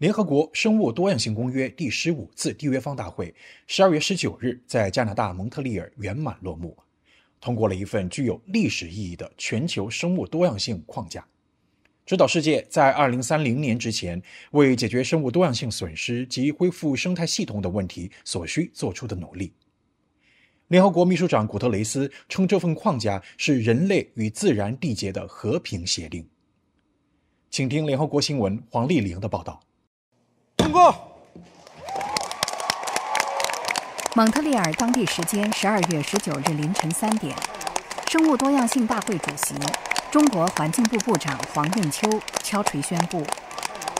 联合国生物多样性公约第十五次缔约方大会十二月十九日在加拿大蒙特利尔圆满落幕，通过了一份具有历史意义的全球生物多样性框架，指导世界在二零三零年之前为解决生物多样性损失及恢复生态系统的问题所需做出的努力。联合国秘书长古特雷斯称这份框架是人类与自然缔结的和平协定。请听联合国新闻黄丽玲的报道。通过。蒙特利尔当地时间十二月十九日凌晨三点，生物多样性大会主席、中国环境部部长黄润秋敲锤宣布，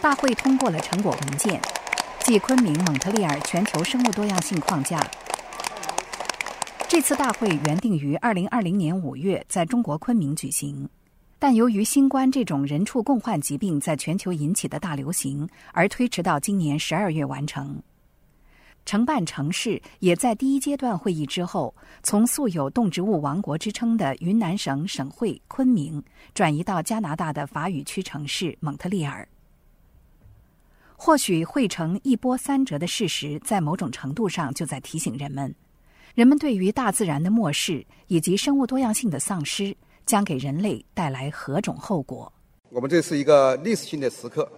大会通过了成果文件，即昆明蒙特利尔全球生物多样性框架。这次大会原定于二零二零年五月在中国昆明举行。但由于新冠这种人畜共患疾病在全球引起的大流行，而推迟到今年十二月完成。承办城市也在第一阶段会议之后，从素有动植物王国之称的云南省省会昆明，转移到加拿大的法语区城市蒙特利尔。或许会成一波三折的事实，在某种程度上就在提醒人们：人们对于大自然的漠视以及生物多样性的丧失。将给人类带来何种后果？我们这是一个历史性的时刻。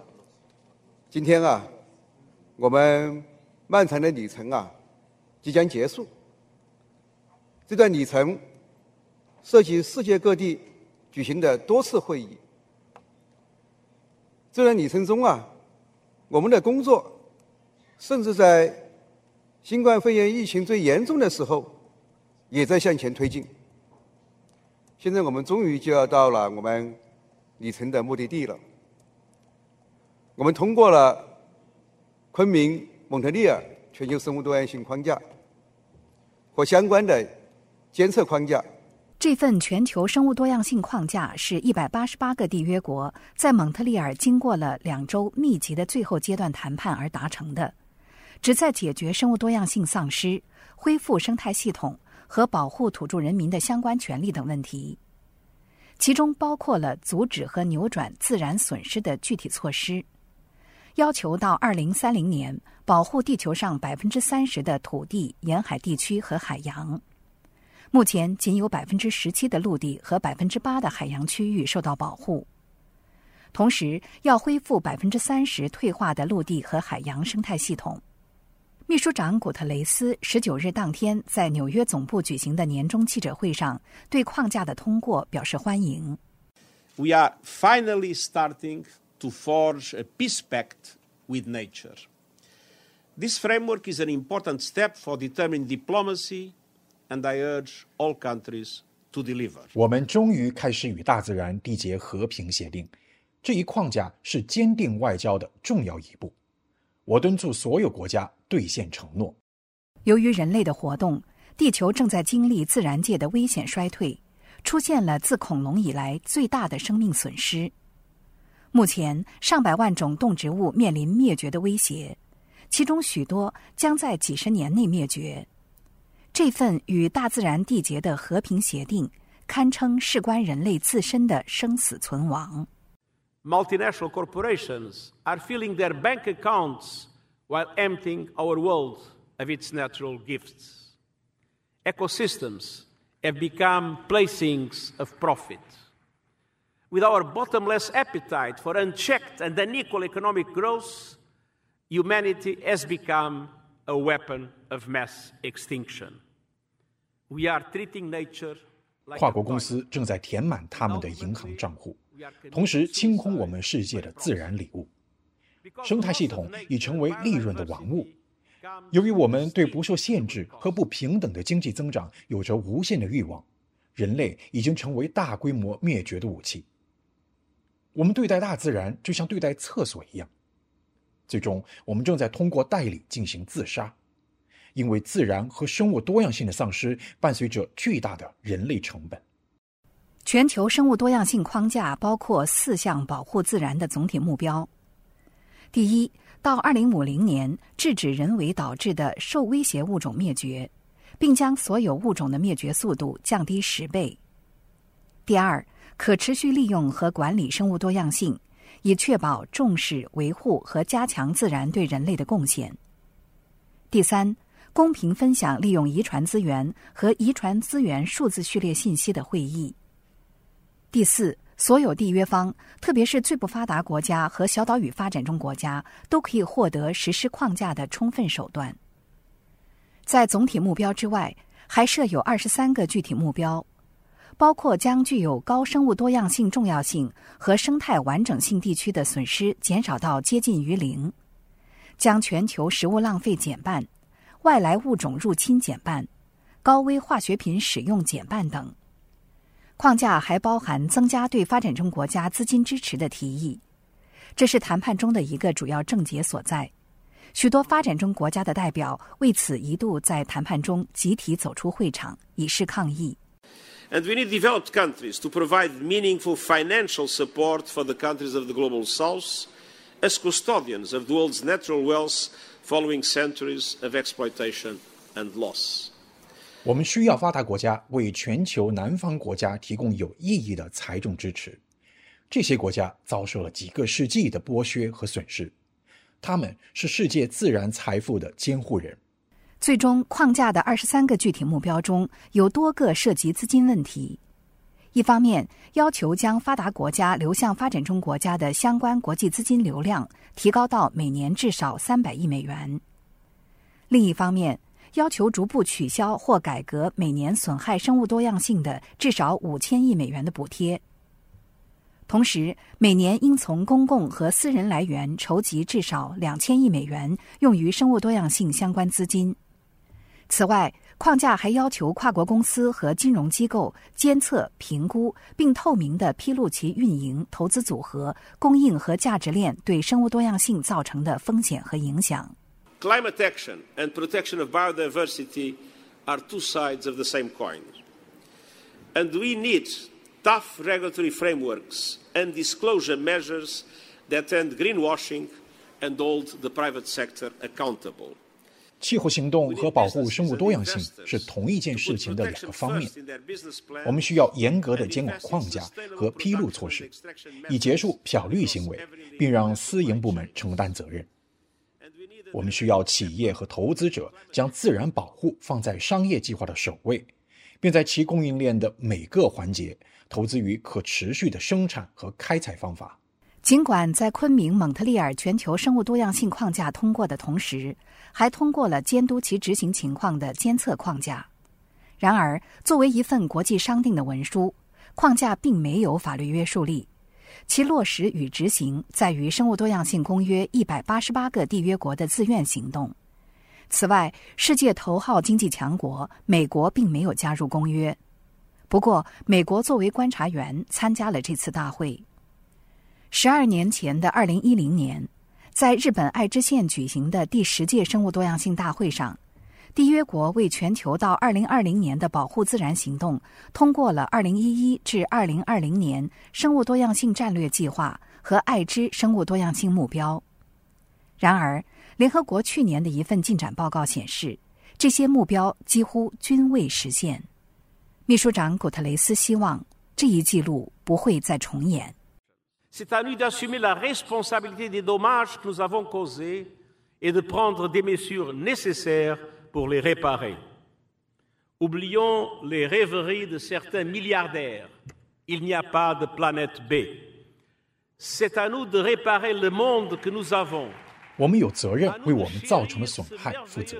今天啊，我们漫长的旅程啊，即将结束。这段旅程涉及世界各地举行的多次会议。这段旅程中啊，我们的工作甚至在新冠肺炎疫情最严重的时候，也在向前推进。现在我们终于就要到了我们旅程的目的地了。我们通过了昆明蒙特利尔全球生物多样性框架和相关的监测框架。这份全球生物多样性框架是一百八十八个缔约国在蒙特利尔经过了两周密集的最后阶段谈判而达成的，旨在解决生物多样性丧失、恢复生态系统。和保护土著人民的相关权利等问题，其中包括了阻止和扭转自然损失的具体措施，要求到二零三零年保护地球上百分之三十的土地、沿海地区和海洋。目前仅有百分之十七的陆地和百分之八的海洋区域受到保护。同时，要恢复百分之三十退化的陆地和海洋生态系统。秘书长古特雷斯十九日当天在纽约总部举行的年终记者会上，对框架的通过表示欢迎。We are finally starting to forge a peace pact with nature. This framework is an important step for determined diplomacy, and I urge all countries to deliver. 我们终于开始与大自然缔结和平协定，这一框架是坚定外交的重要一步。我敦促所有国家兑现承诺。由于人类的活动，地球正在经历自然界的危险衰退，出现了自恐龙以来最大的生命损失。目前，上百万种动植物面临灭绝的威胁，其中许多将在几十年内灭绝。这份与大自然缔结的和平协定，堪称事关人类自身的生死存亡。multinational corporations are filling their bank accounts while emptying our world of its natural gifts. Ecosystems have become playthings of profit. With our bottomless appetite for unchecked and unequal economic growth, humanity has become a weapon of mass extinction. We are treating nature 跨国公司正在填满他们的银行账户， 同时清空我们世界的自然礼物。生态系统已成为利润的王物。由于我们对不受限制和不平等的经济增长有着无限的欲望，人类已经成为大规模灭绝的武器。我们对待大自然就像对待厕所一样，最终我们正在通过代理进行自杀。因为自然和生物多样性的丧失伴随着巨大的人类成本。全球生物多样性框架包括四项保护自然的总体目标：第一，到二零五零年制止人为导致的受威胁物种灭绝，并将所有物种的灭绝速度降低十倍；第二，可持续利用和管理生物多样性，以确保重视、维护和加强自然对人类的贡献。第三，公平分享利用遗传资源和遗传资源数字序列信息的会议。第四，所有缔约方，特别是最不发达国家和小岛屿发展中国家，都可以获得实施框架的充分手段。在总体目标之外，还设有二十三个具体目标。包括将具有高生物多样性重要性和生态完整性地区的损失减少到接近于零，将全球食物浪费减半，外来物种入侵减半，高危化学品使用减半等。框架还包含增加对发展中国家资金支持的提议，这是谈判中的一个主要症结所在。许多发展中国家的代表为此一度在谈判中集体走出会场，以示抗议。And we need developed countries to provide meaningful financial support for the countries of the global south as custodians of the world's natural wealth following centuries of exploitation and loss. 我们需要发达国家为全球南方国家提供有意义的财政支持。这些国家遭受了几个世纪的剥削和损失，他们是世界自然财富的监护人。最终，框架的二十三个具体目标中有多个涉及资金问题。一方面，要求将发达国家流向发展中国家的相关国际资金流量提高到每年至少三百亿美元；另一方面，要求逐步取消或改革每年损害生物多样性的至少五千亿美元的补贴。同时，每年应从公共和私人来源筹集至少两千亿美元，用于生物多样性相关资金。此外，框架还要求跨国公司和金融机构监测、评估并透明地披露其运营、投资组合、供应和价值链对生物多样性造成的风险和影响。Climate action and protection of biodiversity are two sides of the same coin, and we need tough regulatory frameworks and disclosure measures that end greenwashing and hold the private sector accountable. 气候行动和保护生物多样性是同一件事情的两个方面。我们需要严格的监管框架和披露措施，以结束漂绿行为，并让私营部门承担责任。我们需要企业和投资者将自然保护放在商业计划的首位，并在其供应链的每个环节投资于可持续的生产和开采方法。尽管在昆明蒙特利尔全球生物多样性框架通过的同时，还通过了监督其执行情况的监测框架。然而，作为一份国际商定的文书，框架并没有法律约束力。其落实与执行在于生物多样性公约一百八十八个缔约国的自愿行动。此外，世界头号经济强国美国并没有加入公约。不过，美国作为观察员参加了这次大会。十二年前的二零一零年。在日本爱知县举行的第十届生物多样性大会上，缔约国为全球到二零二零年的保护自然行动通过了二零一一至二零二零年生物多样性战略计划和爱知生物多样性目标。然而，联合国去年的一份进展报告显示，这些目标几乎均未实现。秘书长古特雷斯希望这一记录不会再重演。Et de prendre des mesures nécessaires pour les réparer. Oublions les rêveries de certains milliardaires. Il n'y a pas de planète B. C'est à nous de réparer le monde que nous avons. 我们有责任为我们造成的损害负责，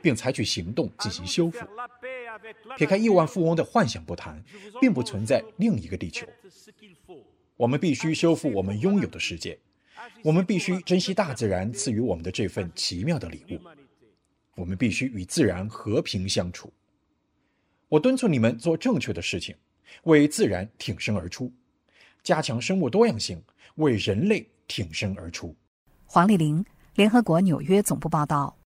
并采取行动进行修复。撇开亿万富翁的幻想不谈，并不存在另一个地球。我们必须修复我们拥有的世界，我们必须珍惜大自然赐予我们的这份奇妙的礼物，我们必须与自然和平相处。我敦促你们做正确的事情，为自然挺身而出，加强生物多样性，为人类挺身而出。黄丽玲，联合国纽约总部报道。